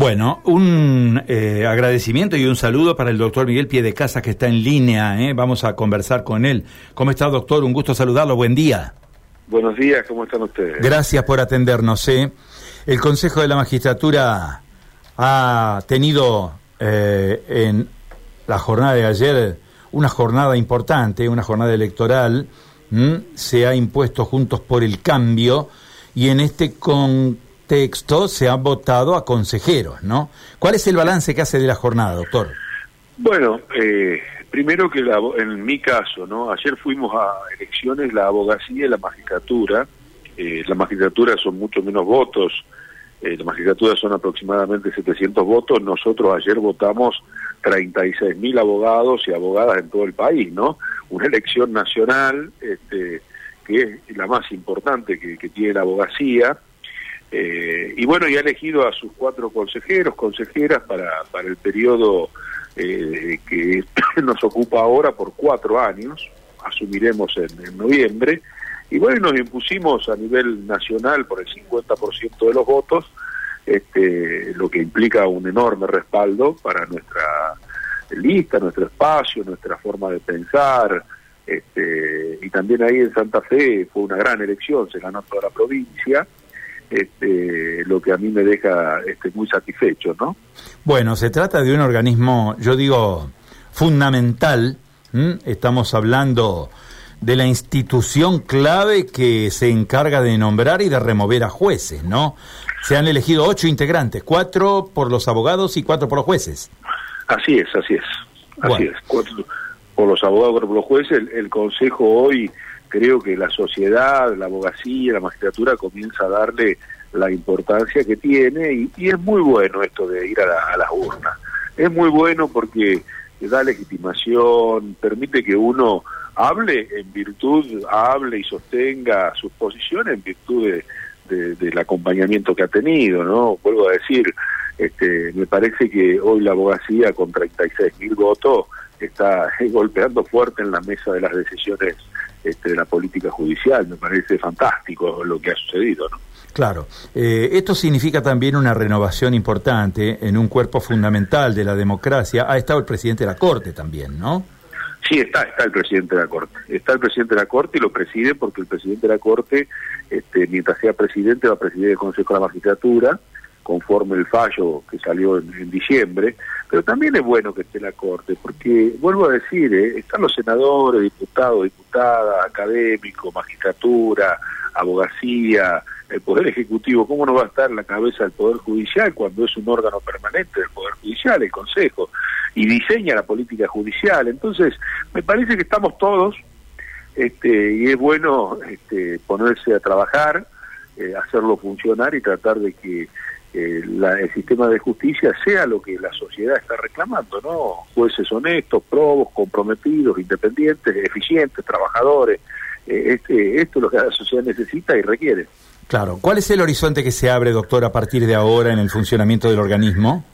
Bueno, un eh, agradecimiento y un saludo para el doctor Miguel Piedecasa que está en línea. ¿eh? Vamos a conversar con él. ¿Cómo está, doctor? Un gusto saludarlo. Buen día. Buenos días, ¿cómo están ustedes? Gracias por atendernos. ¿eh? El Consejo de la Magistratura ha tenido eh, en la jornada de ayer una jornada importante, una jornada electoral. Se ha impuesto Juntos por el Cambio y en este contexto se han votado a consejeros, ¿no? ¿Cuál es el balance que hace de la jornada, doctor? Bueno, eh, primero que en mi caso, ¿no? Ayer fuimos a elecciones la abogacía y la magistratura. Eh, la magistratura son mucho menos votos. Eh, la magistratura son aproximadamente 700 votos. Nosotros ayer votamos 36 mil abogados y abogadas en todo el país, ¿no? Una elección nacional, este, que es la más importante que, tiene la abogacía. Eh, y bueno, y ha elegido a sus cuatro consejeros, consejeras para, para el periodo eh, que nos ocupa ahora por cuatro años, asumiremos en, noviembre, y bueno, nos impusimos a nivel nacional por el 50% de los votos, este, lo que implica un enorme respaldo para nuestra lista, nuestro espacio, nuestra forma de pensar, este, y también ahí en Santa Fe fue una gran elección, se ganó toda la provincia, este, lo que a mí me deja este, muy satisfecho, ¿no? Bueno, se trata de un organismo, yo digo, fundamental, estamos hablando de la institución clave que se encarga de nombrar y de remover a jueces, ¿no? Se han elegido ocho integrantes, cuatro por los abogados y cuatro por los jueces. Así es, así es, así es. Cuatro, por los abogados, por los jueces, el, Consejo hoy creo que la sociedad, la abogacía, la magistratura comienza a darle la importancia que tiene y, es muy bueno esto de ir a, la, a las urnas. Es muy bueno porque da legitimación, permite que uno hable en virtud, hable y sostenga sus posiciones en virtud de, del acompañamiento que ha tenido, ¿no? Vuelvo a decir, este, me parece que hoy la abogacía con 36 mil votos está golpeando fuerte en la mesa de las decisiones este, de la política judicial. Me parece fantástico lo que ha sucedido, ¿no? Claro. Eh, esto significa también una renovación importante en un cuerpo fundamental de la democracia. Ha estado el presidente de la Corte también, ¿no? Sí, está, está el presidente de la Corte. Está el presidente de la Corte y lo preside porque el presidente de la Corte, este, mientras sea presidente, va a presidir el Consejo de la Magistratura conforme el fallo que salió en, diciembre, pero también es bueno que esté la Corte, porque, vuelvo a decir, eh, están los senadores, diputados, diputadas, académicos, magistratura, abogacía, el Poder Ejecutivo, ¿cómo no va a estar en la cabeza del Poder Judicial cuando es un órgano permanente del Poder Judicial, el Consejo, y diseña la política judicial? Entonces, me parece que estamos todos, este, y es bueno este, ponerse a trabajar, eh, hacerlo funcionar y tratar de que eh, el sistema de justicia sea lo que la sociedad está reclamando, ¿no? Jueces honestos, probos, comprometidos, independientes, eficientes, trabajadores. Eh, este, esto es lo que la sociedad necesita y requiere. Claro. ¿Cuál es el horizonte que se abre, doctor, a partir de ahora en el funcionamiento del organismo?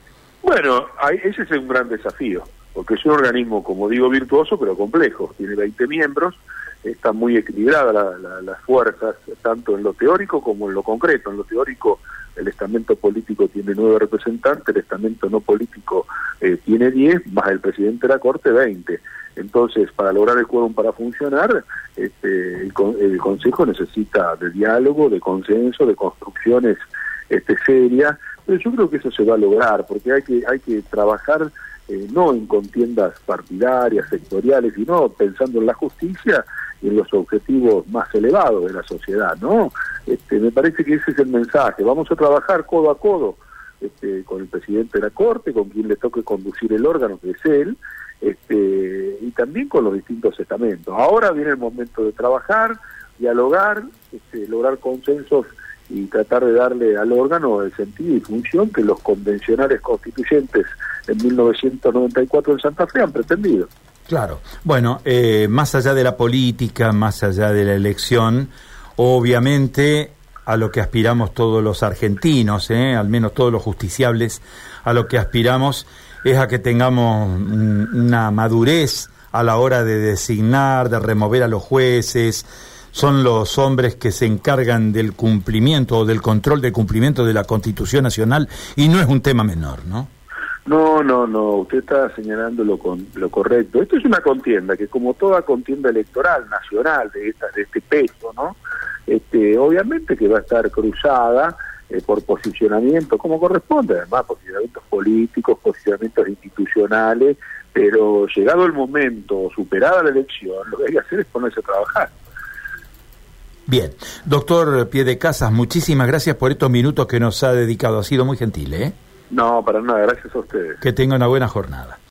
Bueno, ese es un gran desafío, porque es un organismo, como digo, virtuoso, pero complejo. Tiene 20 miembros, está muy equilibrada las fuerzas, tanto en lo teórico como en lo concreto. En lo teórico el estamento político tiene nueve representantes, el estamento no político eh, tiene diez, más el presidente de la Corte veinte. Entonces, para lograr el quórum para funcionar, este, el, Consejo necesita de diálogo, de consenso, de construcciones este, serias, pero yo creo que eso se va a lograr, porque hay que, hay que trabajar eh, no en contiendas partidarias, sectoriales, sino pensando en la justicia y los objetivos más elevados de la sociedad, ¿no? Este, me parece que ese es el mensaje. Vamos a trabajar codo a codo este, con el presidente de la Corte, con quien le toque conducir el órgano, que es él, este, y también con los distintos estamentos. Ahora viene el momento de trabajar, dialogar, este, lograr consensos y tratar de darle al órgano el sentido y función que los convencionales constituyentes en 1994 en Santa Fe han pretendido. Claro. Bueno, eh, más allá de la política, más allá de la elección, obviamente a lo que aspiramos todos los argentinos, eh, al menos todos los justiciables, a lo que aspiramos es a que tengamos una madurez a la hora de designar, de remover a los jueces, son los hombres que se encargan del cumplimiento o del control del cumplimiento de la Constitución Nacional y no es un tema menor, ¿no? No, no, no, usted está señalando lo, con, lo correcto. Esto es una contienda que como toda contienda electoral nacional de, esta, de este peso, ¿no? Este, obviamente que va a estar cruzada eh, por posicionamiento, como corresponde, además, posicionamientos políticos, posicionamientos institucionales, pero llegado el momento, superada la elección, lo que hay que hacer es ponerse a trabajar. Bien, doctor Pie de Casas, muchísimas gracias por estos minutos que nos ha dedicado, ha sido muy gentil, ¿eh? No, para nada, gracias a ustedes. Que tenga una buena jornada.